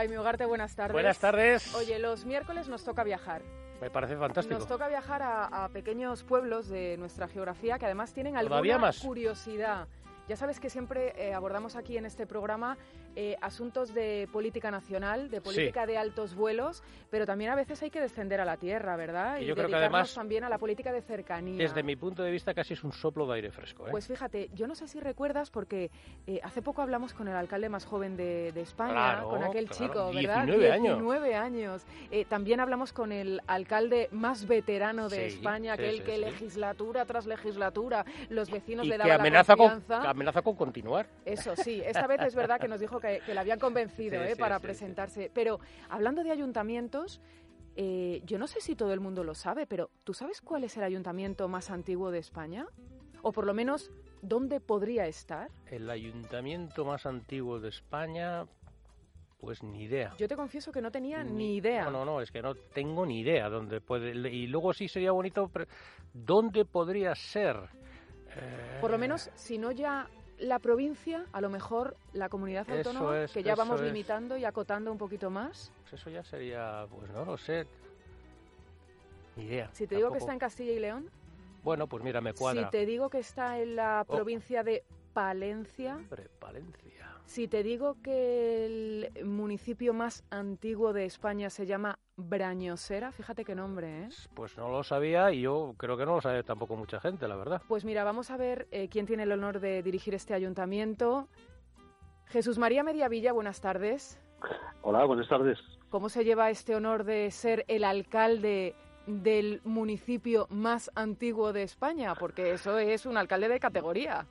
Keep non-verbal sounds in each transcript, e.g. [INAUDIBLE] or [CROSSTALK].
Jaime Ugarte, buenas tardes. Buenas tardes. Oye, los miércoles nos toca viajar. Me parece fantástico. Nos toca viajar a, pequeños pueblos de nuestra geografía que además tienen alguna curiosidad. Ya sabes que siempre eh, abordamos aquí en este programa eh, asuntos de política nacional, de política de altos vuelos, pero también a veces hay que descender a la tierra, ¿verdad? Y, yo creo que además también a la política de cercanía. Desde mi punto de vista casi es un soplo de aire fresco. ¿eh? Pues fíjate, yo no sé si recuerdas porque eh, hace poco hablamos con el alcalde más joven de, España, con aquel chico, ¿verdad? 19 años. 19 años. también hablamos con el alcalde más veterano de España, aquel que legislatura tras legislatura los vecinos le daban amenaza la confianza. Con, amenaza con continuar. Eso sí, esta vez es verdad que nos dijo que, que habían convencido ¿eh? para presentarse. Pero hablando de ayuntamientos, eh, yo no sé si todo el mundo lo sabe, pero ¿tú sabes cuál es el ayuntamiento más antiguo de España? O por lo menos, ¿dónde podría estar? El ayuntamiento más antiguo de España, pues ni idea. Yo te confieso que no tenía ni, idea. No, no, no, es que no tengo ni idea dónde puede. Y luego sí sería bonito, ¿dónde podría ser? Por lo menos, si no ya la provincia, a lo mejor la comunidad autónoma, que ya vamos limitando y acotando un poquito más. Pues eso ya sería, pues no lo sé. Ni idea. Si te digo que está en Castilla y León. Bueno, pues mira, me cuadra. Si te digo que está en la oh. provincia de Palencia. Hombre, Palencia. Si te digo que el municipio más antiguo de España se llama Brañosera, fíjate qué nombre, ¿eh? Pues no lo sabía y yo creo que no lo sabe tampoco mucha gente, la verdad. Pues mira, vamos a ver eh, quién tiene el honor de dirigir este ayuntamiento. Jesús María Mediavilla, buenas tardes. Hola, buenas tardes. ¿Cómo se lleva este honor de ser el alcalde del municipio más antiguo de España? Porque eso es un alcalde de categoría.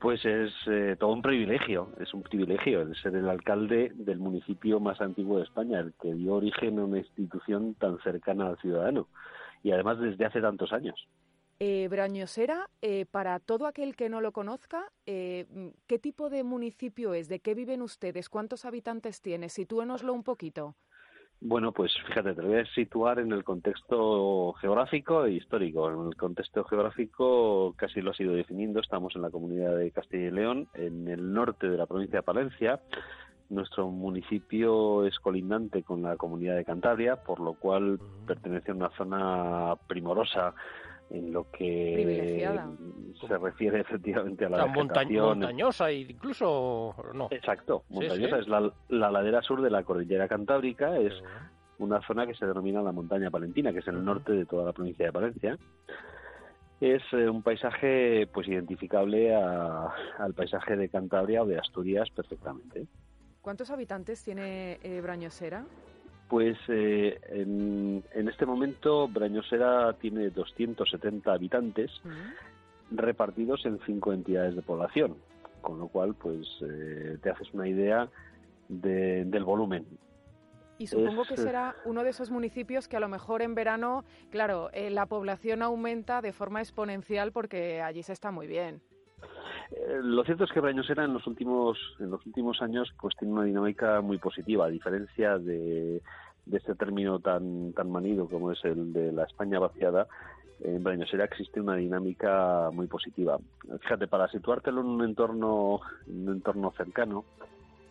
Pues es eh, todo un privilegio, es un privilegio el ser el alcalde del municipio más antiguo de España, el que dio origen a una institución tan cercana al ciudadano y además desde hace tantos años. Eh, Brañosera, eh, para todo aquel que no lo conozca, eh, ¿qué tipo de municipio es? ¿De qué viven ustedes? ¿Cuántos habitantes tiene? Sitúenoslo un poquito. Bueno, pues fíjate, te lo voy a situar en el contexto geográfico e histórico. En el contexto geográfico casi lo ha sido definiendo. Estamos en la comunidad de Castilla y León, en el norte de la provincia de Palencia. Nuestro municipio es colindante con la comunidad de Cantabria, por lo cual pertenece a una zona primorosa en lo que se refiere efectivamente a la, vegetación. montañosa incluso no exacto montañosa. es la, ladera sur de la cordillera cantábrica es una zona que se denomina la montaña palentina que es en el norte de toda la provincia de Palencia. Es eh, un paisaje pues identificable al paisaje de Cantabria o de Asturias perfectamente. ¿Cuántos habitantes tiene eh, Brañosera? Pues eh, en, este momento Brañosera tiene 270 habitantes repartidos en cinco entidades de población, con lo cual pues eh, te haces una idea del volumen. Y supongo que será uno de esos municipios que a lo mejor en verano, claro, eh, la población aumenta de forma exponencial porque allí se está muy bien. Eh, lo cierto es que Brañosera en los últimos en los últimos años pues tiene una dinámica muy positiva, a diferencia de, este término tan tan manido como es el de la España vaciada. En Brañosera existe una dinámica muy positiva. Fíjate, para situártelo en un entorno en un entorno cercano,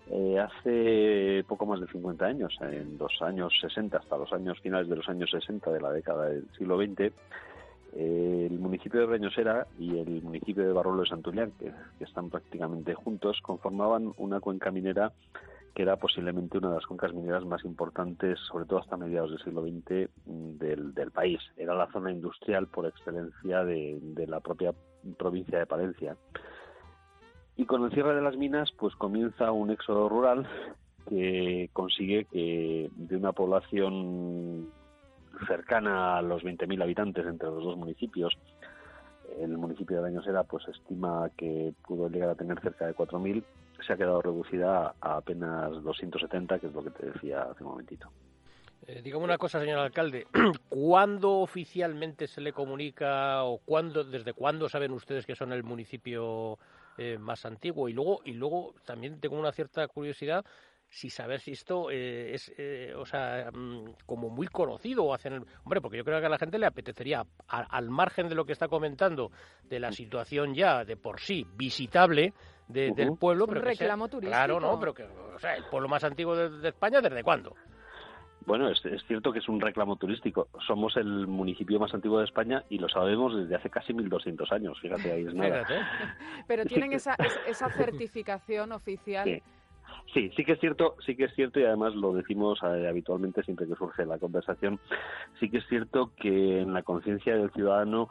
eh, hace poco más de 50 años, en los años 60 hasta los años finales de los años 60 de la década del siglo XX, el municipio de Reñosera y el municipio de Barrolo de Santullán, que, están prácticamente juntos, conformaban una cuenca minera que era posiblemente una de las cuencas mineras más importantes, sobre todo hasta mediados del siglo XX, del, país. Era la zona industrial por excelencia de, de, la propia provincia de Palencia. Y con el cierre de las minas, pues comienza un éxodo rural que consigue que de una población cercana a los 20.000 habitantes entre los dos municipios. El municipio de Dañosera pues estima que pudo llegar a tener cerca de 4.000. Se ha quedado reducida a apenas 270, que es lo que te decía hace un momentito. Eh, dígame una cosa, señor alcalde. [CLEARS THROAT] ¿Cuándo oficialmente se le comunica o cuándo, desde cuándo saben ustedes que son el municipio eh, más antiguo? Y luego, y luego también tengo una cierta curiosidad si saber si esto eh, es, eh, o sea, mm, como muy conocido o hacen, hombre, porque yo creo que a la gente le apetecería, al margen de lo que está comentando, de la situación ya de por sí visitable del pueblo, pero reclamo turístico. Claro, no, pero que, o sea, el pueblo más antiguo de, España, ¿desde cuándo? Bueno, es, cierto que es un reclamo turístico. Somos el municipio más antiguo de España y lo sabemos desde hace casi 1.200 años. Fíjate, ahí es nada. [LAUGHS] Pero tienen esa, esa [LAUGHS] certificación oficial. Sí, sí que es cierto, sí que es cierto y además lo decimos eh, habitualmente siempre que surge la conversación. Sí que es cierto que en la conciencia del ciudadano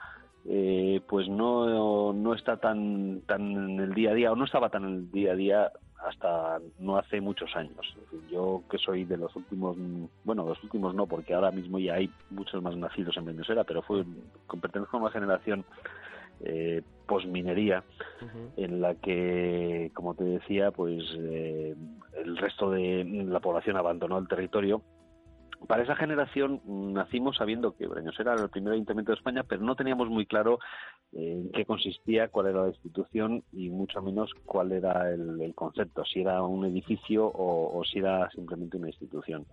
eh, pues no, no está tan tan en el día a día o no estaba tan en el día a día hasta no hace muchos años. Yo que soy de los últimos, bueno, los últimos no, porque ahora mismo ya hay muchos más nacidos en Venezuela, pero fue pertenezco a una generación eh, posminería en la que, como te decía, pues eh, el resto de la población abandonó el territorio. Para esa generación nacimos sabiendo que Breños era el primer ayuntamiento de España, pero no teníamos muy claro eh, en qué consistía, cuál era la institución y mucho menos cuál era el, concepto, si era un edificio o si era simplemente una institución.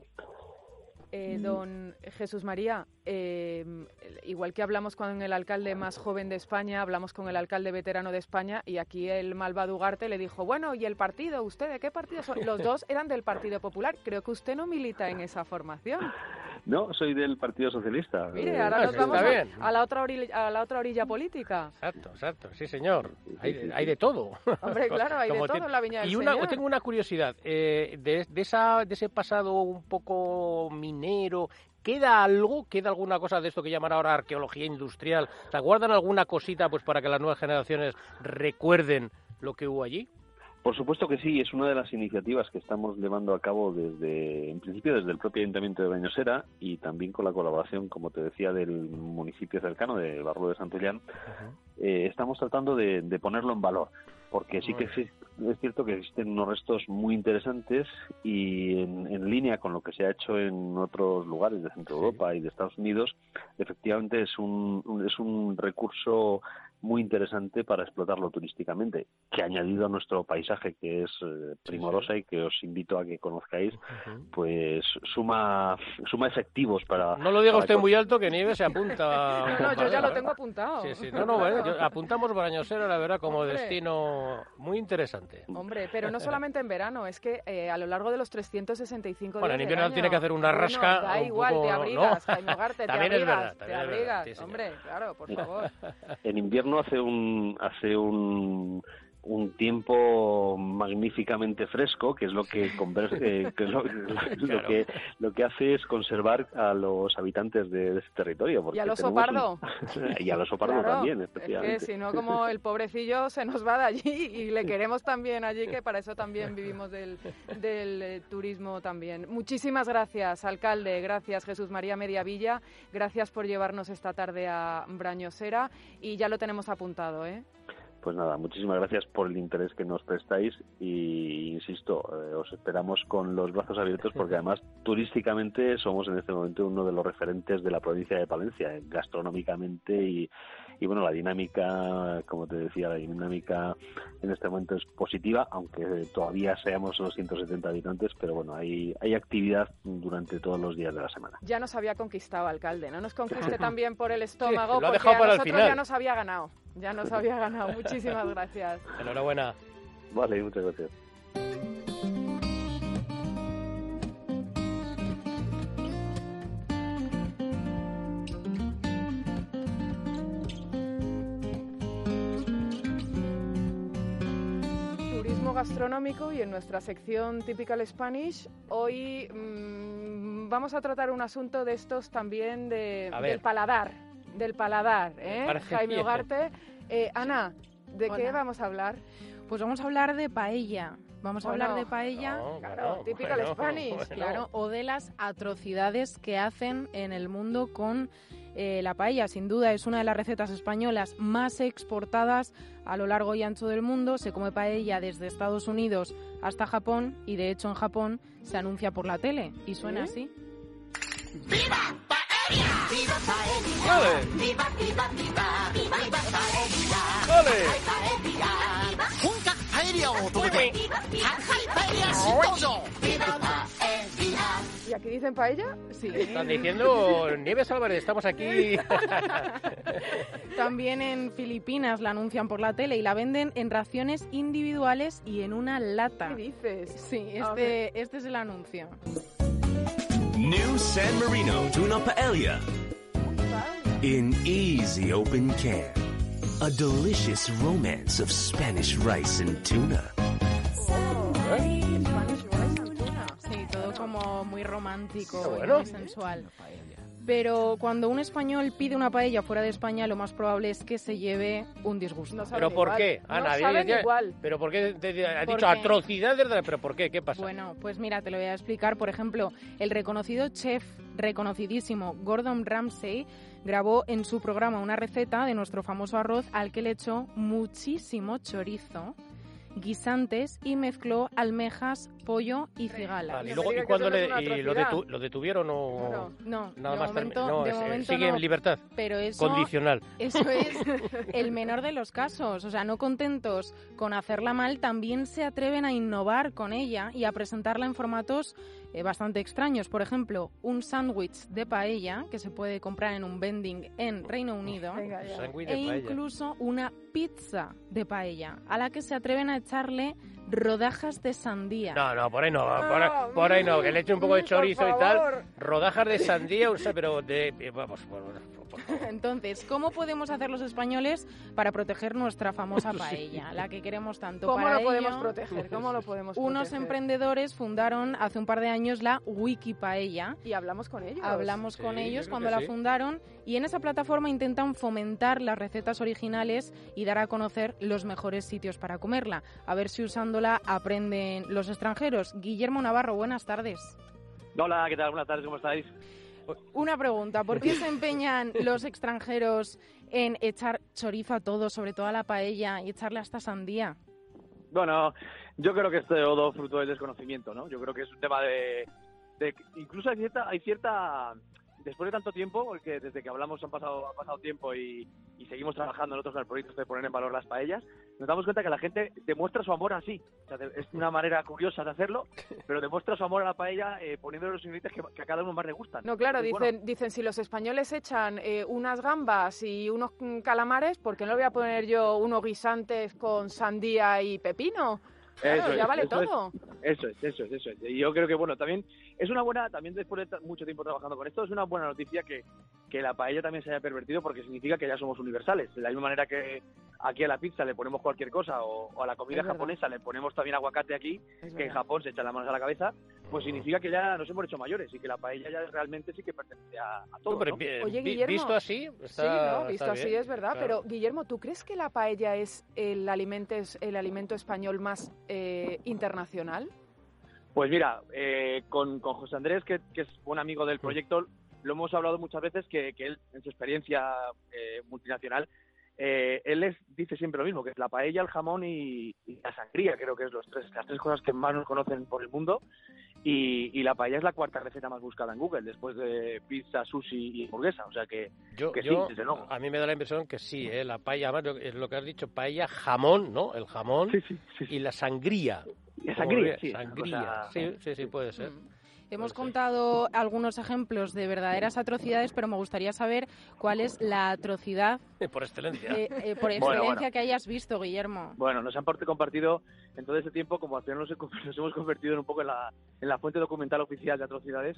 Eh, don Jesús María, eh, igual que hablamos con el alcalde más joven de España, hablamos con el alcalde veterano de España y aquí el malvado Ugarte le dijo, bueno, ¿y el partido? ¿Usted de qué partido son? Los [LAUGHS] dos eran del Partido Popular. Creo que usted no milita en esa formación. No, soy del Partido Socialista. Mire, ahora ah, nos vamos a, la otra orilla, a la otra orilla política. Exacto, exacto, sí señor. Hay, de todo. Hombre, claro, hay de todo en la Viña del Y una, tengo una curiosidad, eh, de, esa, de ese pasado un poco minero, ¿Queda algo? ¿Queda alguna cosa de esto que llaman ahora arqueología industrial? ¿Se guardan alguna cosita pues para que las nuevas generaciones recuerden lo que hubo allí? Por supuesto que sí, es una de las iniciativas que estamos llevando a cabo desde, en principio desde el propio Ayuntamiento de Bañosera y también con la colaboración, como te decía, del municipio cercano de Barro de Santullán. Eh, estamos tratando de, ponerlo en valor, porque sí que es, cierto que existen unos restos muy interesantes y en, línea con lo que se ha hecho en otros lugares de Centro Europa y de Estados Unidos, efectivamente es un, es un recurso muy interesante para explotarlo turísticamente, que añadido a nuestro paisaje que es eh, primorosa y que os invito a que conozcáis, pues suma suma efectivos para... No lo diga usted muy alto que Nieve se apunta. [LAUGHS] no, yo ya lo tengo apuntado. Sí, sí, no, no, bueno, apuntamos Brañosera, la verdad, como destino muy interesante. Hombre, pero no solamente en verano, es que eh, a lo largo de los 365 días Bueno, en invierno tiene que hacer una rasca... da igual, te abrigas, ¿no? te abrigas, te abrigas, hombre, claro, por [LAUGHS] favor. En invierno hace un hace un un tiempo magníficamente fresco, que es lo que, que, lo, [LAUGHS] que lo que hace es conservar a los habitantes de, ese territorio. [LAUGHS] y al oso pardo. y al oso pardo también, especialmente. Es que si no, como el pobrecillo se nos va de allí y le queremos también allí, que para eso también vivimos del, del eh, turismo también. Muchísimas gracias, alcalde. Gracias, Jesús María Mediavilla. Gracias por llevarnos esta tarde a Brañosera y ya lo tenemos apuntado, ¿eh? Pues nada, muchísimas gracias por el interés que nos prestáis y insisto, eh, os esperamos con los brazos abiertos porque además turísticamente somos en este momento uno de los referentes de la provincia de Palencia, eh, gastronómicamente y, y bueno, la dinámica, como te decía, la dinámica en este momento es positiva, aunque todavía seamos los 170 habitantes, pero bueno, hay, hay actividad durante todos los días de la semana. Ya nos había conquistado, alcalde, no nos conquiste [LAUGHS] también por el estómago, porque a nosotros ya nos había ganado, ya nos había ganado. [LAUGHS] Muchísimas gracias. Enhorabuena. Vale, muchas gracias. Gastronómico y en nuestra sección Typical Spanish hoy mm, vamos a tratar un asunto de estos también de, del paladar, del paladar, ¿eh? Jaime Ugarte. Eh, Ana, ¿de qué vamos a hablar? Pues vamos a hablar de paella. Vamos a hablar de paella, claro, typical Spanish, claro, o de las atrocidades que hacen en el mundo con eh, la paella sin duda es una de las recetas españolas más exportadas a lo largo y ancho del mundo. Se come paella desde Estados Unidos hasta Japón y de hecho en Japón se anuncia por la tele y suena así. ¡Viva paella! ¡Viva paella! ¡Viva, viva, viva! ¡Viva paella! ¡Viva paella! ¿Y aquí dicen paella? Sí. Están diciendo, Nieves Álvarez, estamos aquí. [LAUGHS] También en Filipinas la anuncian por la tele y la venden en raciones individuales y en una lata. ¿Qué dices? Sí, este, este es el anuncio. New San Marino Tuna Paella. In easy open can. A delicious romance of Spanish rice and tuna. Como muy romántico y muy sensual. Pero cuando un español pide una paella fuera de España, lo más probable es que se lleve un disgusto. ¿Pero por qué? Ana, no igual. ¿Pero por qué? Te, ha dicho atrocidades, ¿pero por qué? ¿Qué pasa? Bueno, pues mira, te lo voy a explicar. Por ejemplo, el reconocido chef, reconocidísimo, Gordon Ramsay, grabó en su programa una receta de nuestro famoso arroz al que le echó muchísimo chorizo guisantes y mezcló almejas, pollo y cigala. y luego, ¿y cuando le, lo, detuvieron o no, nada más momento, no, sigue en libertad? Pero eso, condicional. Eso es [LAUGHS] el menor de los casos. O sea, no contentos con hacerla mal, también se atreven a innovar con ella y a presentarla en formatos eh, bastante extraños. Por ejemplo, un sándwich de paella que se puede comprar en un vending en Reino Unido e incluso una pizza de paella a la que se atreven a echarle rodajas de sandía. No, no, por ahí no, por, ahí no, que le eche un poco de chorizo y tal. Rodajas de sandía, o sea, pero de... Vamos, [LAUGHS] Entonces, ¿cómo podemos hacer los españoles para proteger nuestra famosa [LAUGHS] paella, la que queremos tanto? ¿Cómo lo podemos proteger? ¿Cómo lo podemos Unos emprendedores fundaron hace un par de años la Wiki Paella. Y hablamos con ellos. Hablamos con ellos cuando la fundaron y en esa plataforma intentan fomentar las recetas originales y dar a conocer los mejores sitios para comerla. A ver si usándola aprenden los extranjeros. Guillermo Navarro, buenas tardes. Hola, ¿qué tal? Buenas tardes, ¿cómo estáis? Una pregunta, ¿por qué se empeñan los extranjeros en echar chorizo a todo, sobre todo a la paella, y echarle hasta sandía? Bueno, yo creo que es todo fruto del desconocimiento, ¿no? Yo creo que es un tema de... de incluso hay cierta, hay cierta después de tanto tiempo, porque desde que hablamos han pasado, ha pasado tiempo y, seguimos trabajando nosotros en el proyecto de poner en valor las paellas, nos damos cuenta que la gente demuestra su amor así. es una manera curiosa de hacerlo, [LAUGHS] pero demuestra su amor a la paella eh, poniéndole los ingredientes que, a cada uno más le gustan. No, claro, dicen, dicen si los españoles echan eh, unas gambas y unos calamares, ¿por qué no le voy a poner yo unos guisantes con sandía y pepino? eso ya vale todo. eso es, eso es, eso es. Y yo creo que, bueno, también es una buena, también después de mucho tiempo trabajando con esto, es una buena noticia que, que la paella también se haya pervertido porque significa que ya somos universales. De la misma manera que aquí a la pizza le ponemos cualquier cosa o, a la comida japonesa le ponemos también aguacate aquí, que en Japón se echan las manos a la cabeza, pues significa que ya nos hemos hecho mayores y que la paella ya realmente sí que pertenece a, a todos. Oye, Guillermo, visto así, sí, no, visto así es verdad, pero Guillermo, ¿tú crees que la paella es el alimento, el alimento español más eh, internacional? Pues mira, eh, con, José Andrés, que, es un amigo del proyecto, lo hemos hablado muchas veces que, él, en su experiencia eh, multinacional, eh, él les dice siempre lo mismo, que es la paella, el jamón y, la sangría, creo que es los tres, las tres cosas que más nos conocen por el mundo. Y, la paella es la cuarta receta más buscada en Google, después de pizza, sushi y hamburguesa. O sea que, yo, sí, desde luego. A mí me da la impresión que sí, ¿eh? la paella, además es lo que has dicho, paella, jamón, ¿no? El jamón y la sangría. La sangría, sí. Sangría, sí, sí, sí, puede ser. Mm. Hemos contado algunos ejemplos de verdaderas atrocidades, pero me gustaría saber cuál es la atrocidad por excelencia, eh, eh, por excelencia que hayas visto, Guillermo. Bueno, nos han compartido en todo ese tiempo, como al final [LAUGHS] nos, hemos convertido en un poco en la, en la fuente documental oficial de atrocidades,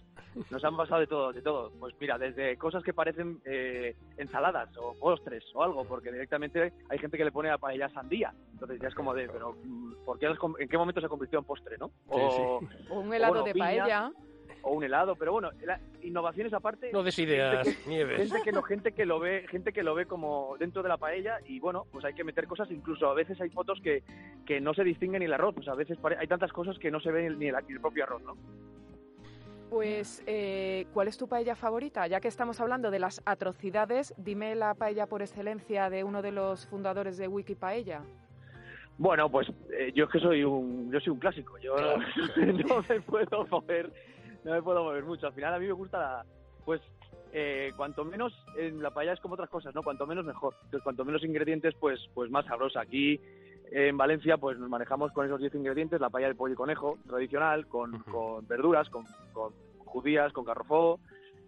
nos han pasado de todo, de todo. Pues mira, desde cosas que parecen eh, ensaladas o postres o algo, porque directamente hay gente que le pone a paella sandía. Entonces ya es como de, pero mm, ¿por qué, ¿en qué momento se convirtió en postre, no? O, un helado de paella o un helado, pero bueno, la, innovaciones aparte. No des ideas, gente que, Nieves. Gente que, lo, gente que lo ve, gente que lo ve como dentro de la paella y bueno, pues hay que meter cosas, incluso a veces hay fotos que, que no se distinguen ni el arroz, pues a veces hay tantas cosas que no se ven ni el, el propio arroz, ¿no? Pues, eh, ¿cuál es tu paella favorita? Ya que estamos hablando de las atrocidades, dime la paella por excelencia de uno de los fundadores de Wiki Paella. Bueno, pues eh, yo es que soy un, yo soy un clásico. Yo [LAUGHS] no me puedo mover no me puedo mover mucho. Al final a mí me gusta, la, pues, eh, cuanto menos, en la paella es como otras cosas, ¿no? Cuanto menos mejor. Entonces, cuanto menos ingredientes, pues, pues más sabrosa. Aquí en Valencia pues nos manejamos con esos 10 ingredientes, la paella de pollo y conejo tradicional, con, con verduras, con, con judías, con carrofó,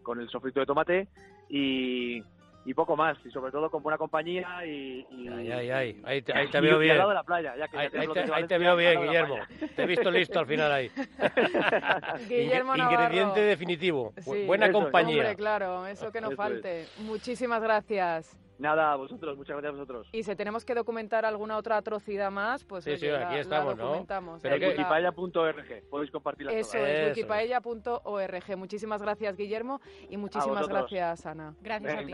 con el sofrito de tomate y, y poco más, y sobre todo con buena compañía y... ay, ay, ay, ahí te, ahí te veo bien. Al lado de la playa, ya que ahí, te, ahí te, veo bien, Guillermo. Te he visto listo al final ahí. [LAUGHS] Guillermo Ingrediente definitivo, buena compañía. Hombre, claro, eso que no falte. Muchísimas gracias. Nada, a vosotros, muchas gracias a vosotros. Y si tenemos que documentar alguna otra atrocidad más, pues sí, sí, aquí estamos, ¿no? Pero wikipaella.org, podéis compartirla Eso es, wikipaella.org. Muchísimas gracias, Guillermo, y muchísimas gracias, Ana. Gracias a ti,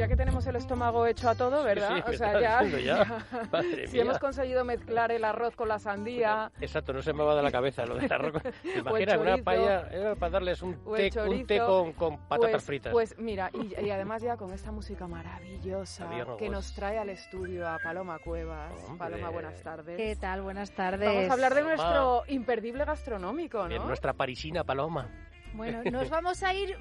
ya que tenemos el estómago hecho a todo, ¿verdad? o sea, ya, [LAUGHS] si hemos conseguido mezclar el arroz con la sandía. Exacto, no se me va de la cabeza lo del arroz. [LAUGHS] Imagina una paella era para darles un té, un té con, con patatas pues, fritas. Pues mira, y, además ya con esta música maravillosa que nos trae al estudio a Paloma Cuevas. Paloma, buenas tardes. ¿Qué tal? Buenas tardes. Vamos a hablar de nuestro imperdible gastronómico, ¿no? nuestra parisina Paloma. Bueno, nos vamos a ir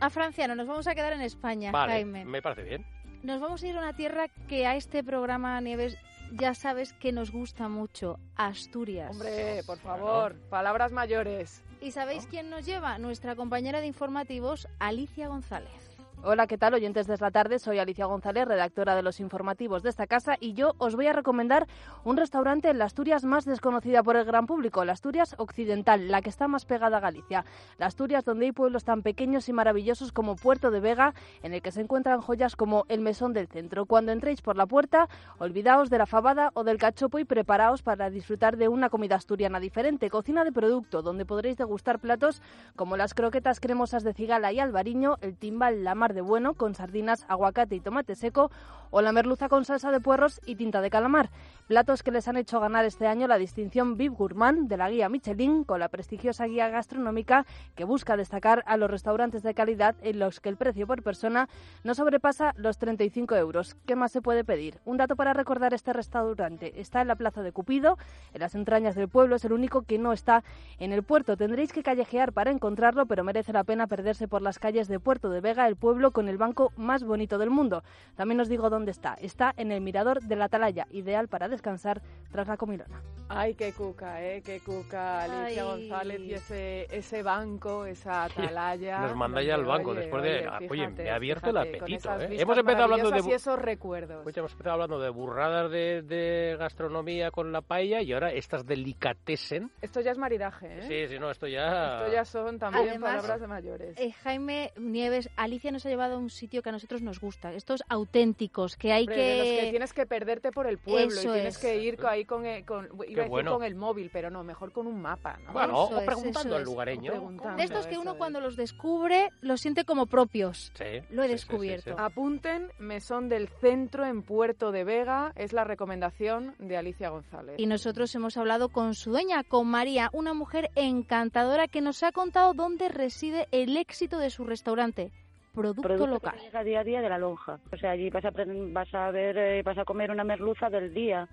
a Francia, no nos vamos a quedar en España, Jaime. Me parece bien. Nos vamos a ir a una tierra que a este programa Nieves ya sabes que nos gusta mucho, Asturias. Hombre, por favor, palabras mayores. ¿Y sabéis quién nos lleva? Nuestra compañera de informativos, Alicia González. Hola, ¿qué tal oyentes de la tarde? Soy Alicia González, redactora de los informativos de esta casa y yo os voy a recomendar un restaurante en la Asturias más desconocida por el gran público, la Asturias Occidental, la que está más pegada a Galicia. La Asturias donde hay pueblos tan pequeños y maravillosos como Puerto de Vega, en el que se encuentran joyas como el Mesón del Centro. Cuando entréis por la puerta, olvidaos de la fabada o del cachopo y preparaos para disfrutar de una comida asturiana diferente, cocina de producto, donde podréis degustar platos como las croquetas cremosas de cigala y albariño, el timbal, la mar de bueno con sardinas, aguacate y tomate seco o la merluza con salsa de puerros y tinta de calamar. Platos que les han hecho ganar este año la distinción Viv Gourmand de la guía Michelin con la prestigiosa guía gastronómica que busca destacar a los restaurantes de calidad en los que el precio por persona no sobrepasa los 35 euros. ¿Qué más se puede pedir? Un dato para recordar este restaurante. Está en la Plaza de Cupido, en las entrañas del pueblo. Es el único que no está en el puerto. Tendréis que callejear para encontrarlo, pero merece la pena perderse por las calles de Puerto de Vega, el pueblo con el banco más bonito del mundo. También os digo dónde está. Está en el mirador de la Atalaya, ideal para descansar tras la comilona. Ay, qué cuca, ¿eh? Qué cuca, Alicia González y ese, ese banco, esa [LAUGHS] atalaya. Nos manda ya al banco después de... Oye, me ha abierto el apetito, ¿eh? Hemos empezado hablando de... Y esos recuerdos. hemos empezado hablando de burradas de, de, gastronomía con la paella y ahora estas delicatessen. Esto ya es maridaje, ¿eh? Sí, sí, no, esto ya... Esto ya son también palabras de mayores. Eh, Jaime Nieves, Alicia nos ha llevado a un sitio que a nosotros nos gusta. Estos auténticos, que hay que... los que tienes que perderte por el pueblo y tienes que ir ahí con, el, con, con el móvil, pero no, mejor con un mapa. ¿no? Bueno, o preguntando al lugareño. de estos que uno cuando los descubre los siente como propios. Sí, Lo he descubierto. Apunten, Mesón del Centro en Puerto de Vega, es la recomendación de Alicia González. Y nosotros hemos hablado con su dueña, con María, una mujer encantadora que nos ha contado dónde reside el éxito de su restaurante producto, local. Que llega día a día de la lonja. O sea, allí vas a, vas a ver, eh, vas a comer una merluza del día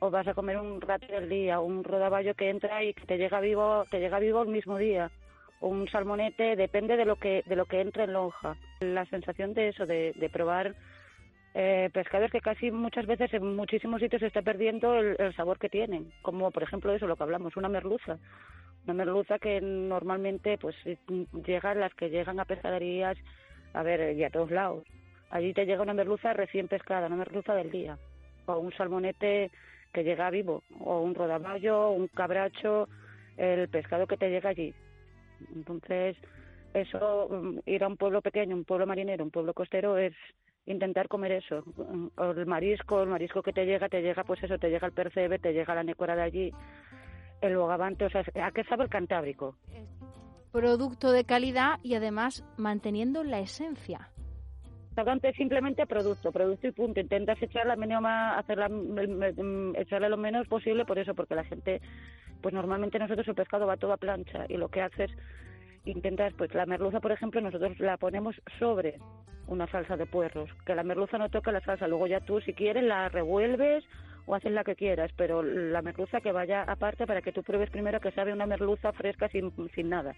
o vas a comer un rato del día, un rodaballo que entra y que te llega vivo, te llega vivo el mismo día, o un salmonete, depende de lo que de lo que entre en lonja. La sensación de eso, de, de probar eh, pescados que casi muchas veces en muchísimos sitios se está perdiendo el, el, sabor que tienen, como por ejemplo eso lo que hablamos, una merluza. Una merluza que normalmente pues llegan las que llegan a pescaderías a ver, y a todos lados. Allí te llega una merluza recién pescada, una merluza del día, o un salmonete que llega vivo, o un rodaballo, un cabracho, el pescado que te llega allí. Entonces, eso, mm, ir a un pueblo pequeño, un pueblo marinero, un pueblo costero, es intentar comer eso. O el marisco, el marisco que te llega, te llega, pues eso, te llega el percebe, te llega la necora de allí, el bogavante, o sea, ¿a qué sabe el cantábrico? Producto de calidad y además manteniendo la esencia. Restaurante simplemente producto, producto y punto. Intentas echarle mínima, hacerla, echarle lo menos posible por eso, porque la gente, pues normalmente nosotros el pescado va todo a plancha y lo que haces, intentas, pues la merluza, por ejemplo, nosotros la ponemos sobre una salsa de puerros, que la merluza no toque la salsa, luego ya tú si quieres la revuelves o haces la que quieras, pero la merluza que vaya aparte para que tú pruebes primero que sabe una merluza fresca sin, sin nada.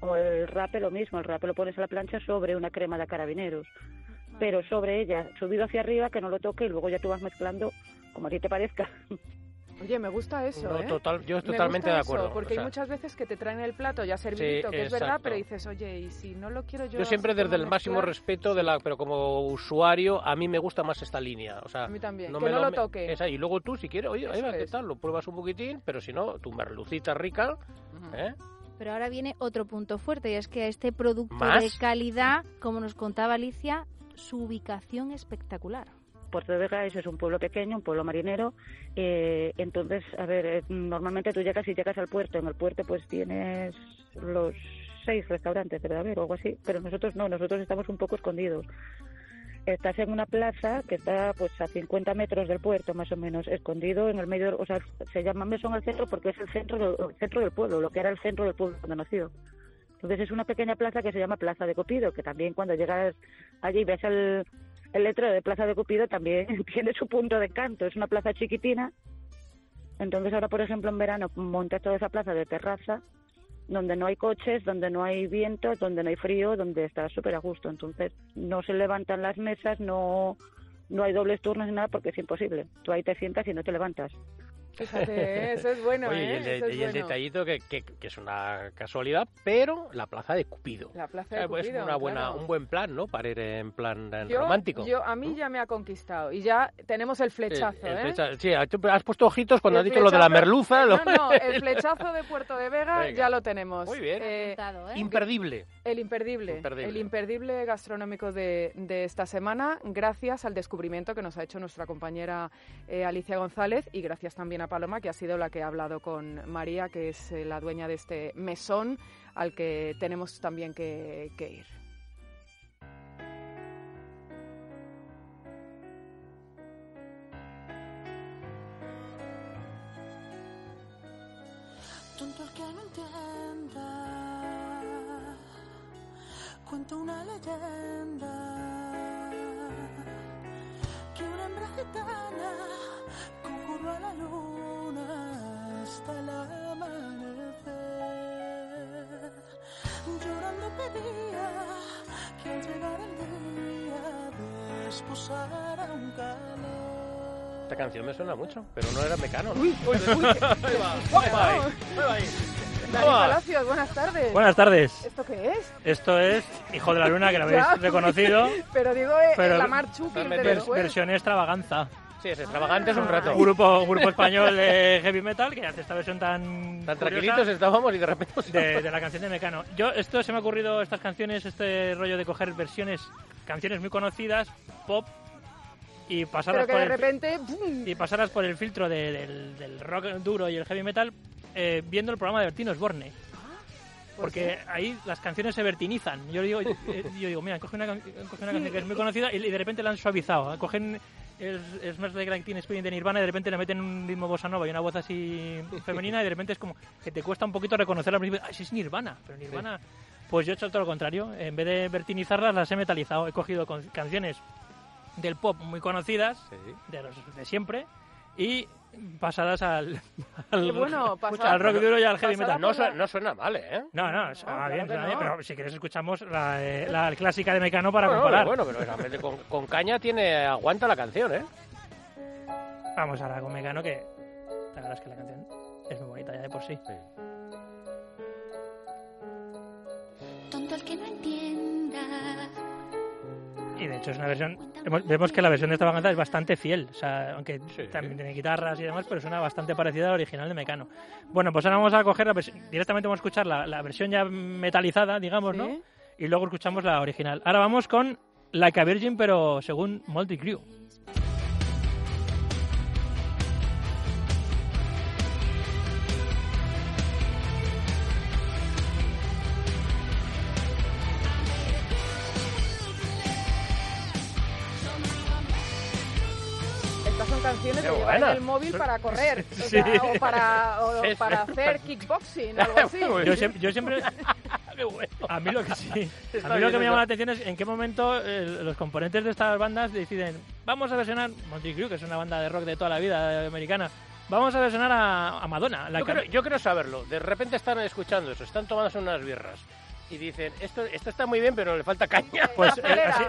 O el rape lo mismo, el rape lo pones a la plancha sobre una crema de carabineros, pero sobre ella, subido hacia arriba, que no lo toque y luego ya tú vas mezclando como a ti te parezca. [LAUGHS] Oye, me gusta eso, ¿eh? total, yo estoy totalmente de acuerdo. porque hay muchas veces que te traen el plato ya servidito, que es verdad, pero dices, oye, y si no lo quiero yo. Yo siempre desde el máximo respeto de la, pero como usuario a mí me gusta más esta línea, o sea, a mí también, que no lo, toque. Esa, y luego tú si quieres, oye, ahí ¿qué tal? Lo pruebas un poquitín, pero si no, tu merlucita rica, ¿eh? Pero ahora viene otro punto fuerte y es que a este producto de calidad, como nos contaba Alicia, su ubicación espectacular. Puerto de Vega es un pueblo pequeño, un pueblo marinero. Eh, entonces, a ver, eh, normalmente tú llegas y llegas al puerto. En el puerto pues tienes los seis restaurantes, debe haber o algo así. Pero nosotros no, nosotros estamos un poco escondidos. Estás en una plaza que está pues a 50 metros del puerto, más o menos, escondido en el medio, o sea, se llama Mesón al centro porque es el centro, del, centro del pueblo, lo que era el centro del pueblo cuando nació. Entonces es una pequeña plaza que se llama Plaza de Copido, que también cuando llegas allí ves el, el letrero de Plaza de Cupido también [LAUGHS] tiene su punto de canto. Es una plaza chiquitina. Entonces ahora, por ejemplo, en verano montas toda esa plaza de terraza donde no hay coches, donde no hay viento, donde no hay frío, donde está súper a gusto. Entonces no se levantan las mesas, no, no hay dobles turnos ni nada porque es imposible. Tú ahí te sientas y no te levantas. Fíjate, eso es bueno. Oye, y el, ¿eh? detallito que, que, es una casualidad, pero la plaza de Cupido. La plaza de eh, pues Cupido. Es una buena, un buen plan, ¿no? Para ir en plan romántico. Yo, a mí ya me ha conquistado y ya tenemos el flechazo, ¿eh? sí, has puesto ojitos cuando has dicho lo de la merluza. No, no, el [LAUGHS] flechazo de Puerto de Vega ya lo tenemos. Muy bien. ¿eh? Imperdible. El imperdible, El imperdible gastronómico de, de, esta semana, gracias al descubrimiento que nos ha hecho nuestra compañera Alicia González y gracias también a Paloma, que ha sido la que ha hablado con María, que es eh, la dueña de este mesón al que tenemos también que, ir. Tonto el que no entienda, cuento una leyenda, hembra gitana conjuró a la luz hasta el amanecer. Llorando pedía que al llegar el día desposara un calor. Esta canción me suena mucho, pero no era Mecano, ¿no? Uy, uy, uy, [LAUGHS] ahí va, ahí va, ahí va. Palacios, buenas tardes. Buenas tardes. ¿Esto qué es? Esto es Hijo de la Luna, que lo habéis [LAUGHS] reconocido. pero digo, eh, pero la Mar Versión extravaganza. Sí, es extravagante, es un rato. Un grupo, grupo español de heavy metal que hace esta versión tan. Tan tranquilitos estábamos y de repente. De, de, la canción de Mecano. Yo, esto se me ha ocurrido, estas canciones, este rollo de coger versiones, canciones muy conocidas, pop, y pasarlas por de repente y pasarlas por el filtro del, del, rock duro y el heavy metal eh, viendo el programa de Bertino Osborne. Ah, porque ahí las canciones se vertinizan. Yo digo yo, eh, digo mira coge una, coge una canción que es muy conocida y, de repente la han suavizado. Cogen es, más de Grand Teen Experience de Nirvana y de repente le meten un ritmo bossa nova y una voz así [LAUGHS] femenina y de repente es como que te cuesta un poquito reconocer al principio, si es Nirvana, pero Nirvana... Pues yo he hecho todo lo contrario, en vez de vertinizarlas las he metalizado, he cogido canciones del pop muy conocidas, de los de siempre, y pasadas al, [LAUGHS] al, bueno, [LAUGHS] al rock duro y al heavy metal. No, no, suena mal, ¿eh? No, no, suena bien, suena bien, pero si quieres escuchamos la, eh, la clásica de Mecano para comparar. Bueno, pero realmente con, con, caña tiene aguanta la canción, ¿eh? Vamos ahora con Mecano, que la verdad es que la canción es muy bonita ya de por sí. sí. Tonto el que no entienda y de hecho es una versión. Vemos que la versión de esta banda es bastante fiel, o sea, aunque también tiene guitarras y demás, pero suena bastante parecida al original de Mecano. Bueno, pues ahora vamos a coger la directamente vamos a escuchar la, versión ya metalizada, digamos, ¿no? Y luego escuchamos la original. Ahora vamos con Like a Virgin, pero según Multi Crew. El móvil para correr o, [LAUGHS] para, para hacer [LAUGHS] kickboxing, algo así. Yo, siempre... [LAUGHS] A mí lo que sí, a mí lo que me llama la atención es en qué momento eh, los componentes de estas bandas deciden vamos a versionar Monty Crew, que es una banda de rock de toda la vida americana. Vamos a versionar a, Madonna. yo, creo, yo quiero saberlo. De repente están escuchando eso, están tomándose unas birras y dicen, esto, esto está muy bien, pero le falta caña. [LAUGHS] Pues, eh,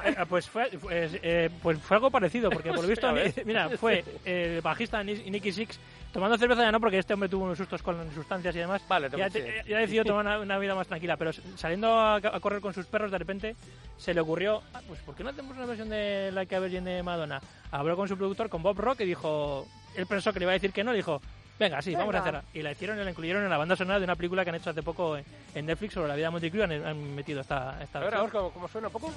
eh, pues, fue, pues, eh, pues, fue algo parecido, porque por lo visto, [LAUGHS] mira, fue [LAUGHS] el bajista Nicky Six tomando cerveza ya no, porque este hombre tuvo unos sustos con sustancias y demás. Vale, ya, ya decidió tomar una, vida más tranquila, pero saliendo a, correr con sus perros, de repente se le ocurrió, ah, pues ¿por qué no hacemos una versión de Like a Virgin de Madonna? Habló con su productor, con Bob Rock, y dijo, él pensó que le iba a decir que no, dijo, Venga, sí, vamos a hacerla. Y la hicieron y la incluyeron en la banda sonora de una película que han hecho hace poco en Netflix sobre la vida de Monty Han, han metido esta, esta A ver, a ver ¿cómo, suena un poco.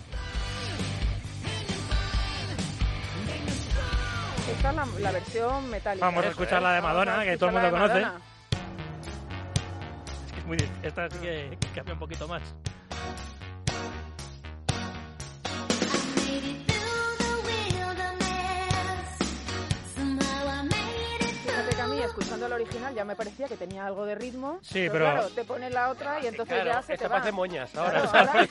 Esta es la, la versión metálica. Vamos a escuchar la de Madonna, que todo el mundo conoce. Es que es muy Esta sí que, que hace un poquito más. Escuchando el original ya me parecía que tenía algo de ritmo. Sí, pero, claro, te pones la otra y entonces ya se te va. parece moñas ahora. [LAUGHS]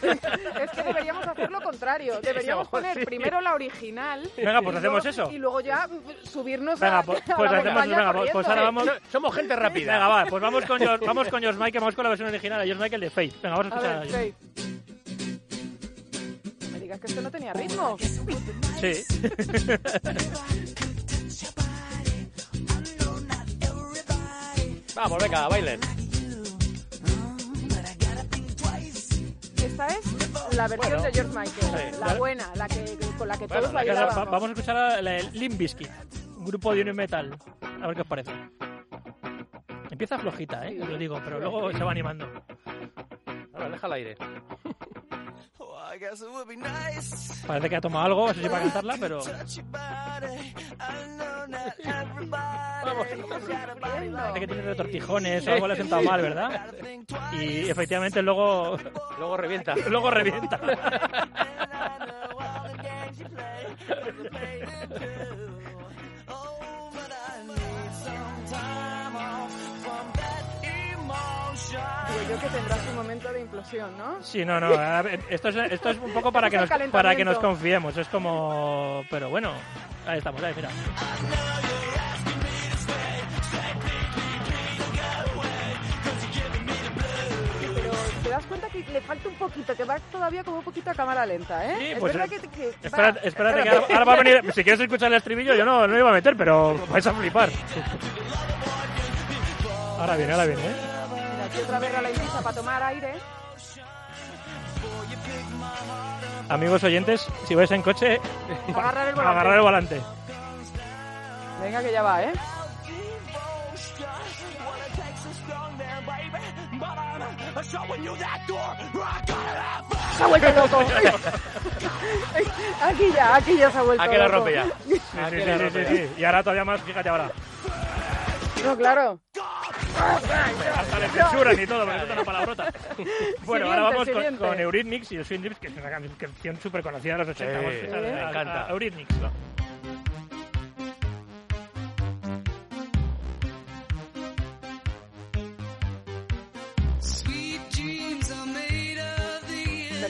es que deberíamos hacer lo contrario. [LAUGHS] Deberíamos poner primero la original. Venga, pues hacemos eso. Y luego ya subirnos venga, a, pues, [LAUGHS] pues, hacemos, venga, pues, pues ahora vamos. Somos gente rápida. Venga, va, pues vamos con George, vamos con George Michael, vamos con la versión original de George Michael de Faith. Venga, vamos a escuchar a, ver, Faith. Me digas que esto no tenía ritmo. Sí. Vamos, venga, bailen. Esta es la versión de George Michael, la buena, la que, con la que todos bailábamos. vamos a escuchar a la de Limp Bizkit, un grupo de Union Metal. A ver qué os parece. Empieza flojita, ¿eh? Os lo digo, pero luego se va animando. Ahora, deja el aire. Parece que ha tomado algo, no sé si para cantarla, pero... Vamos. Parece que tiene retortijones o algo le ha sentado mal, ¿verdad? Y efectivamente luego... Luego revienta. luego revienta. [LAUGHS] yo que tendrás un momento de implosión, ¿no? Sí, no, no. esto, es, esto es un poco para que, nos, para que nos confiemos. Es como... Pero bueno, ahí estamos, ahí, mira. Pero te das cuenta que le falta un poquito, que va todavía como un poquito a cámara lenta, ¿eh? Sí, pues que, que espérate, espérate, que ahora, va a venir. Si quieres escuchar el estribillo, yo no, no iba a meter, pero vais a flipar. Ahora viene, ahora viene, ¿eh? Otra vez a la Ibiza para tomar aire. Amigos oyentes, si vais en coche, [LAUGHS] agarrar el volante. Agarrar el volante. Venga que ya va, ¿eh? Se ha vuelto loco. [LAUGHS] aquí ya, aquí ya se ha vuelto aquí la rompe ya. [LAUGHS] Sí, sí, sí, sí, sí, Y ahora todavía más, fíjate ahora. No, claro. Hasta le censuran y todo, porque es una palabrota. [LAUGHS] Bueno, ahora vamos con, con, Eurythmics y el Swing Drips, que es una canción súper conocida de los 80. Sí, me encanta. Eurythmics.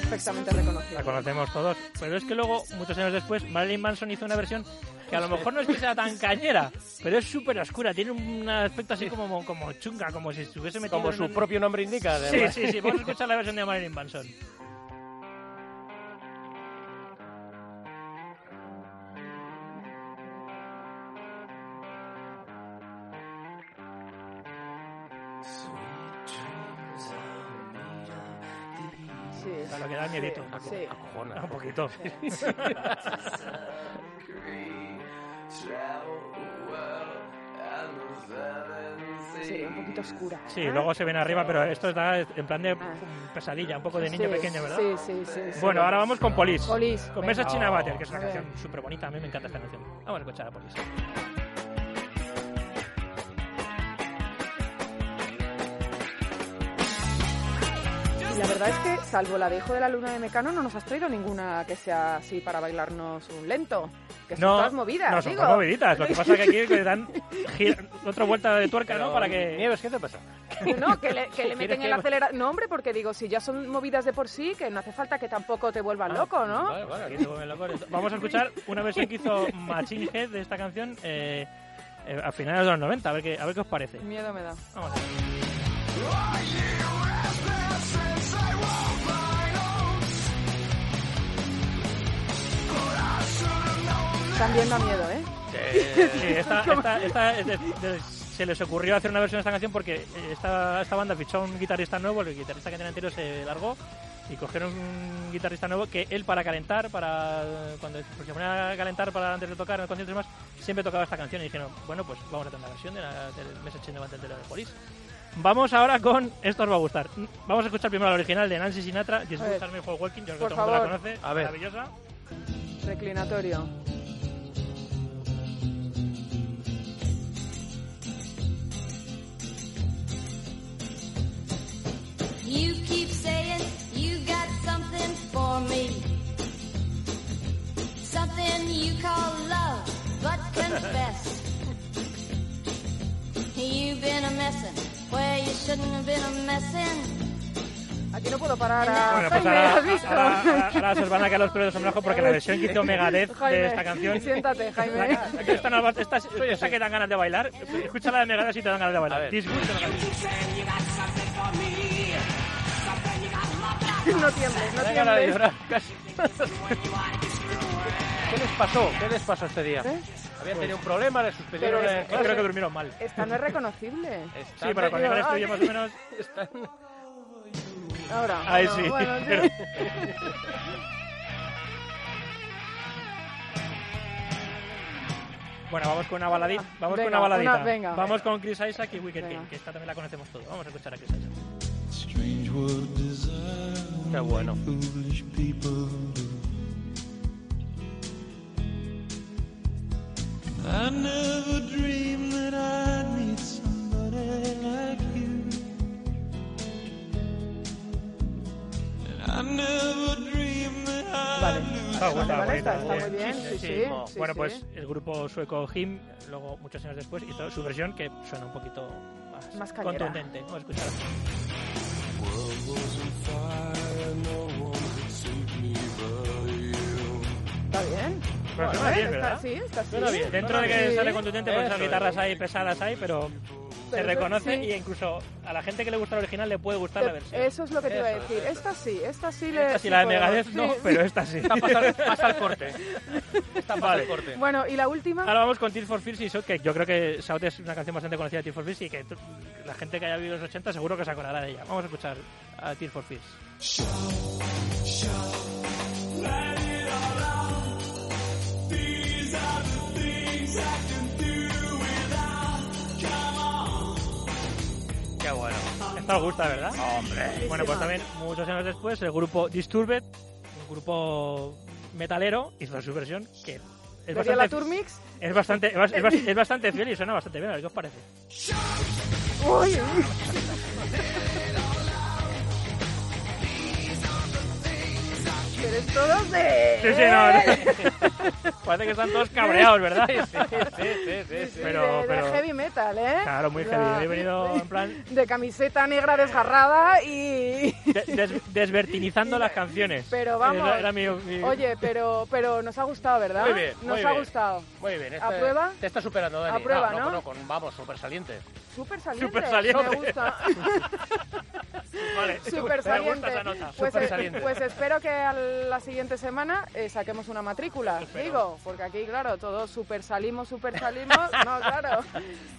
perfectamente reconocida. La conocemos todos. Pero es que luego, muchos años después, Marilyn Manson hizo una versión que a lo mejor no es que sea tan cañera, pero es súper oscura. Tiene un aspecto así como, como chunga, como si estuviese metido Como su propio nombre indica. Sí, sí, sí. Vamos a escuchar la versión de Marilyn Manson. Sí, lo que da miedito. Sí. Un poquito. [LAUGHS] Sí, un poquito oscura. Sí, luego se viene arriba, pero esto está en plan de pesadilla, un poco de niño pequeño, ¿verdad? Sí, sí, sí. Bueno, ahora vamos con Police. Police. Con Mesa China Butter, que es una canción súper bonita. A mí me encanta esta canción. Vamos a escuchar a Police. La verdad es que, salvo la de Hijo de la Luna de Mecano, no nos has traído ninguna que sea así para bailarnos un lento. Que son todas movidas, No, son todas moviditas. Lo que pasa es que aquí le dan [LAUGHS] otra vuelta de tuerca, ¿no? Para que... Nieves, ¿qué te pasa? No, que le, que le [LAUGHS] meten el acelerador. No, hombre, porque digo, si ya son movidas de por sí, que no hace falta que tampoco te vuelvan Ah, loco, ¿no? Vale, vale, aquí te vuelven loco. Vamos a escuchar una versión que hizo Machine Head de esta canción eh, eh, a finales de los 90, a ver qué, a ver qué os parece. Miedo me da. Vamos a ver. También da miedo, ¿eh? Sí, esta, [LAUGHS] esta- esta es de- de- se les ocurrió hacer una versión de esta canción porque eh, esta, esta banda fichó a un guitarrista nuevo, el guitarrista que tenía anterior se largó y cogieron un guitarrista nuevo que él para calentar, para cuando pues, se ponía a calentar para antes de tocar en el concierto y demás, siempre tocaba esta canción y dijeron, bueno, pues vamos a tener la versión de la, del Message in the Band de la de Police. Vamos ahora con, esto os va a gustar, vamos a escuchar primero la original de Nancy Sinatra, Just A ver. Gustarme for Walking, yo creo que Por todo el mundo la favor. conoce, A ver. maravillosa. Reclinatorio. You keep saying you got something for me. Something you call love, but confess. [LAUGHS] You've been a messin' where you shouldn't have been a messin'. Aquí no puedo parar a Bueno, pues Jaime, ahora, ahora, ahora- os van a caer los pelos de sombrajo porque la versión que hizo Megadeth Jaime, de esta canción... Siéntate, Jaime. Aquí esta, no- esta, esta que dan ganas de bailar. Escucha la de Megadeth si te dan ganas de bailar. la canción. No tiembles, no tiembles. ¿Qué les pasó? ¿Qué les pasó este día? ¿Eh? Habían tenido un problema, les suspendieron en es- creo que durmieron mal. Esta no es reconocible. Sí, pero con el Ay. estudio más o menos... están- Ahora. Ahí bueno, sí. bueno, [LAUGHS] sí. pero- Bueno, vamos con una baladita. Vamos Venga, con una baladita. una- venga. vamos con Chris Isaac y Wicked Venga. Game, que esta también la conocemos todos. Vamos a escuchar a Chris Isaac. Strange what desire Qué bueno. foolish people do. I never dreamed that I'd meet somebody like you. Vale. lose Está Vale, está, está muy bien, sí, sí. sí, bueno, pues el grupo sueco Him, luego muchos años después, hizo su versión que suena un poquito más, Más contundente. Vamos a escuchar. Está bien. Pero suena Bueno, bien, está- ¿verdad? Sí, está así. Suena bien. Dentro de que sale contundente, porque esas guitarras hay pesadas hay, pero se reconoce sí. y incluso a la gente que le gusta el original le puede gustar la versión. Eso es lo que te iba a decir. Esta sí, esta sí le. Esta sí, la de Megadeth no, pero esta sí. Esta pasa, pasa el corte. Esta pasa Vale. el corte. Bueno, y la última. Ahora vamos con Tears for Fears y Shout, que yo creo que Shout es una canción bastante conocida de Tears for Fears y que la gente que haya vivido los 80 seguro que se acordará de ella. Vamos a escuchar a Tears for Fears. Qué os gusta, ¿verdad? Hombre. Bueno, pues también muchos años después el grupo Disturbed, un grupo metalero, hizo su versión que es ¿Sería la bastante, Turmix? es bastante, es, bas- es bas- es bastante fiel y suena bastante bien. A ver qué os parece. Uy, pero todos de. Sí, sí, no, [LAUGHS] Parece que están todos cabreados, ¿verdad? Sí, sí, sí, sí, sí. Pero- de, de pero- heavy metal, ¿eh? Claro, muy O heavy. He venido en plan [LAUGHS] De camiseta negra desgarrada y. [LAUGHS] de- des- desvertinizando las canciones. Pero vamos. Era- era mi- mi- Oye, pero, pero nos ha gustado, ¿verdad? Muy bien, Nos muy ha bien. gustado. Muy bien. Este, ¿Aprueba? Te está superando, Dani. Aprueba, no, ¿no? no, con, vamos, súper saliente. Súper saliente. Supersaliente. Me gusta. [LAUGHS] Vale, [LAUGHS] Súper me gusta saliente. esa nota. Pues, Súper eh, saliente. pues espero que a la siguiente semana eh, saquemos una matrícula, digo, porque aquí, claro, todos super salimos, super salimos. [LAUGHS] no, claro.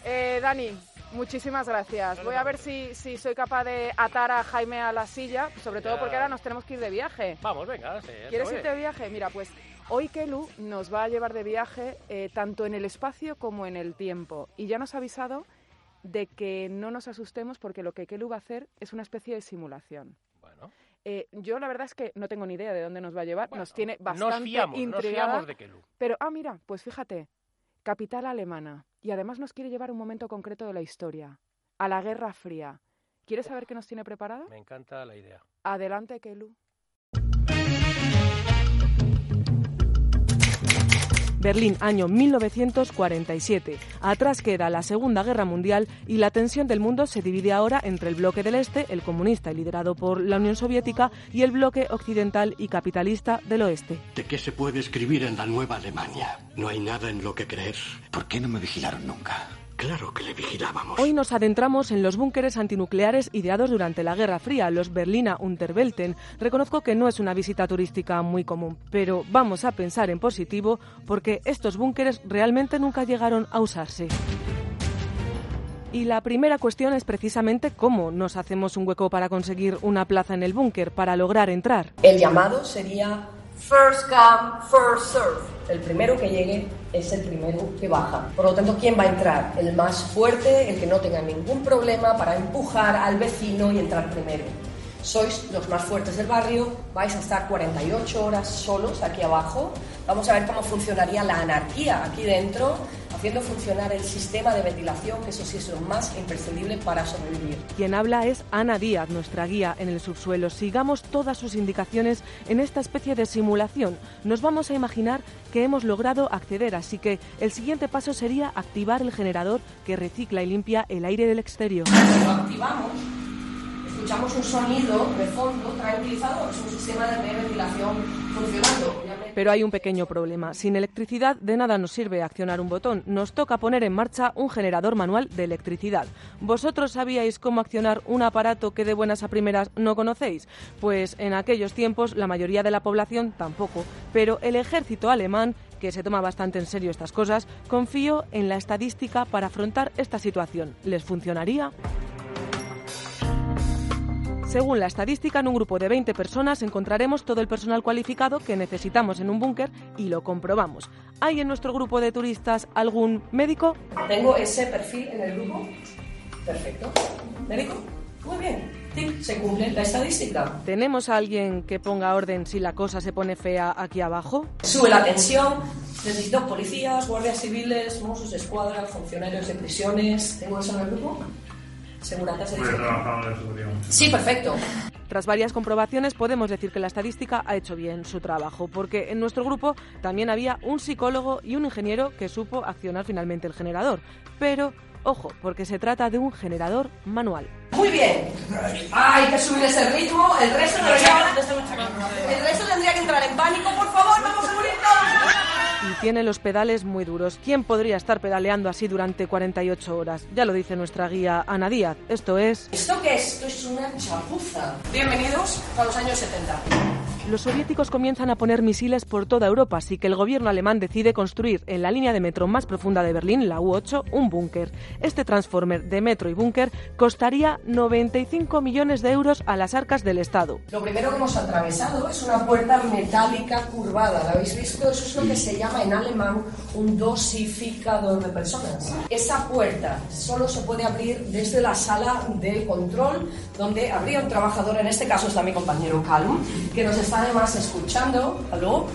Eh, Dani, muchísimas gracias. Voy a ver si, si soy capaz de atar a Jaime a la silla, sobre todo Ya. porque ahora nos tenemos que ir de viaje. Vamos, venga. Sí, ¿Quieres irte de viaje? Mira, pues hoy Kelu nos va a llevar de viaje eh, tanto en el espacio como en el tiempo. Y ya nos ha avisado de que no nos asustemos porque lo que Kelu va a hacer es una especie de simulación. Bueno, Eh, yo la verdad es que no tengo ni idea de dónde nos va a llevar. Bueno, nos tiene nos bastante fiamos, nos intrigada. fiamos de Kelu. Pero, ah, mira, pues fíjate, capital alemana. Y además nos quiere llevar a un momento concreto de la historia, a la Guerra Fría. ¿Quieres saber qué nos tiene preparado? Me encanta la idea. Adelante, Kelu. Berlín, año 1947. Atrás queda la Segunda Guerra Mundial y la tensión del mundo se divide ahora entre el bloque del Este, el comunista y liderado por la Unión Soviética, y el bloque occidental y capitalista del Oeste. ¿De qué se puede escribir en la nueva Alemania? No hay nada en lo que creer. ¿Por qué no me vigilaron nunca? Claro que le vigilábamos. Hoy nos adentramos en los búnkeres antinucleares ideados durante la Guerra Fría, los Berliner Unterwelten. Reconozco que no es una visita turística muy común, pero vamos a pensar en positivo porque estos búnkeres realmente nunca llegaron a usarse. Y la primera cuestión es precisamente cómo nos hacemos un hueco para conseguir una plaza en el búnker, para lograr entrar. El llamado sería first come, first serve. El primero que llegue es el primero que baja. Por lo tanto, ¿quién va a entrar? El más fuerte, el que no tenga ningún problema para empujar al vecino y entrar primero. Sois los más fuertes del barrio, vais a estar 48 horas solos aquí abajo. Vamos a ver cómo funcionaría la anarquía aquí dentro, haciendo funcionar el sistema de ventilación, que eso sí es lo más imprescindible para sobrevivir. Quien habla es Ana Díaz, nuestra guía en el subsuelo. Sigamos todas sus indicaciones en esta especie de simulación. Nos vamos a imaginar que hemos logrado acceder, así que el siguiente paso sería activar el generador que recicla y limpia el aire del exterior. Lo activamos, escuchamos un sonido de fondo tranquilizador, es un sistema de ventilación funcionando. Pero hay un pequeño problema. Sin electricidad de nada nos sirve accionar un botón. Nos toca poner en marcha un generador manual de electricidad. ¿Vosotros sabíais cómo accionar un aparato que de buenas a primeras no conocéis? Pues en aquellos tiempos la mayoría de la población tampoco. Pero el ejército alemán que se toma bastante en serio estas cosas, confío en la estadística para afrontar esta situación. ¿Les funcionaría? Según la estadística, en un grupo de 20 personas encontraremos todo el personal cualificado que necesitamos en un búnker y lo comprobamos. ¿Hay en nuestro grupo de turistas algún médico? Tengo ese perfil en el grupo. Perfecto. ¿Médico? Muy bien. Sí, se cumple la estadística. ¿Tenemos a alguien que ponga orden si la cosa se pone fea aquí abajo? Sube la tensión. Necesito policías, guardias civiles, mozos de escuadra, funcionarios de prisiones. ¿Tengo eso en el grupo? Seguratas. Sí, perfecto. Tras varias comprobaciones podemos decir que la estadística ha hecho bien su trabajo, porque en nuestro grupo también había un psicólogo y un ingeniero que supo accionar finalmente el generador. Pero, ojo, porque se trata de un generador manual. Muy bien. Hay que subir ese ritmo. El resto debería... El resto tendría que entrar en pánico. Por favor, vamos a morir todos. Y tiene los pedales muy duros. ¿Quién podría estar pedaleando así durante 48 horas? Ya lo dice nuestra guía Ana Díaz. Esto es... ¿Esto qué es? Esto es una chapuza. Bienvenidos a los años 70. Los soviéticos comienzan a poner misiles por toda Europa, así que el gobierno alemán decide construir en la línea de metro más profunda de Berlín, la U8, un búnker. Este transformer de metro y búnker costaría 95 millones de euros a las arcas del Estado. Lo primero que hemos atravesado es una puerta metálica curvada. ¿La habéis visto? Eso es lo que se llama en alemán un dosificador de personas. Esa puerta solo se puede abrir desde la sala de control, donde habría un trabajador, en este caso está mi compañero Calum, que nos está además escuchando. ¿Aló?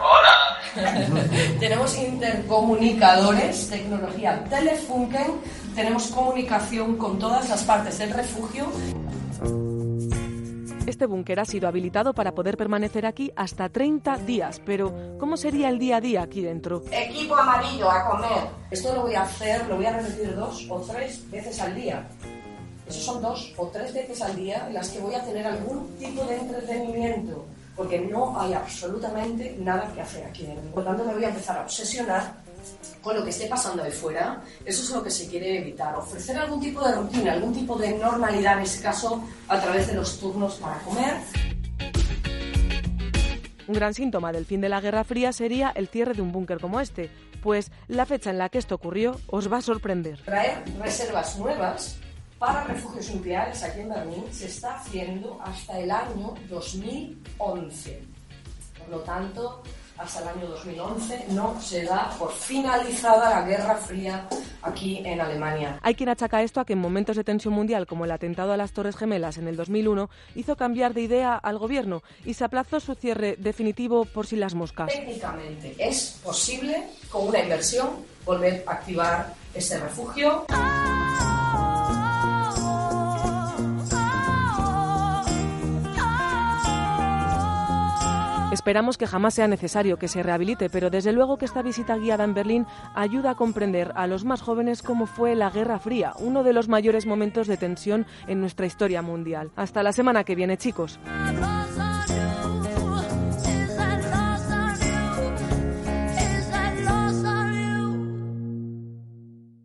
Hola. [LAUGHS] tenemos intercomunicadores, tecnología Telefunken, tenemos comunicación con todas las partes del refugio. Este búnker ha sido habilitado para poder permanecer aquí hasta 30 días, pero ¿cómo sería el día a día aquí dentro? Equipo amarillo a comer. Esto lo voy a hacer, lo voy a repetir dos o tres veces al día. Eso son dos o tres veces al día en las que voy a tener algún tipo de entretenimiento, porque no hay absolutamente nada que hacer aquí dentro. Por tanto, me voy a empezar a obsesionar con lo que esté pasando ahí fuera. Eso es lo que se quiere evitar. Ofrecer algún tipo de rutina, algún tipo de normalidad, en ese caso, a través de los turnos para comer. Un gran síntoma del fin de la Guerra Fría sería el cierre de un búnker como este, pues la fecha en la que esto ocurrió os va a sorprender. Traer reservas nuevas para refugios nucleares aquí en Berlín se está haciendo hasta el año 2011. Por lo tanto, hasta el año 2011 no se da por finalizada la Guerra Fría aquí en Alemania. Hay quien achaca esto a que en momentos de tensión mundial como el atentado a las Torres Gemelas en el 2001 hizo cambiar de idea al gobierno y se aplazó su cierre definitivo por si las moscas. Técnicamente es posible, con una inversión, volver a activar este refugio. Esperamos que jamás sea necesario que se rehabilite, pero desde luego que esta visita guiada en Berlín ayuda a comprender a los más jóvenes cómo fue la Guerra Fría, uno de los mayores momentos de tensión en nuestra historia mundial. Hasta la semana que viene, chicos.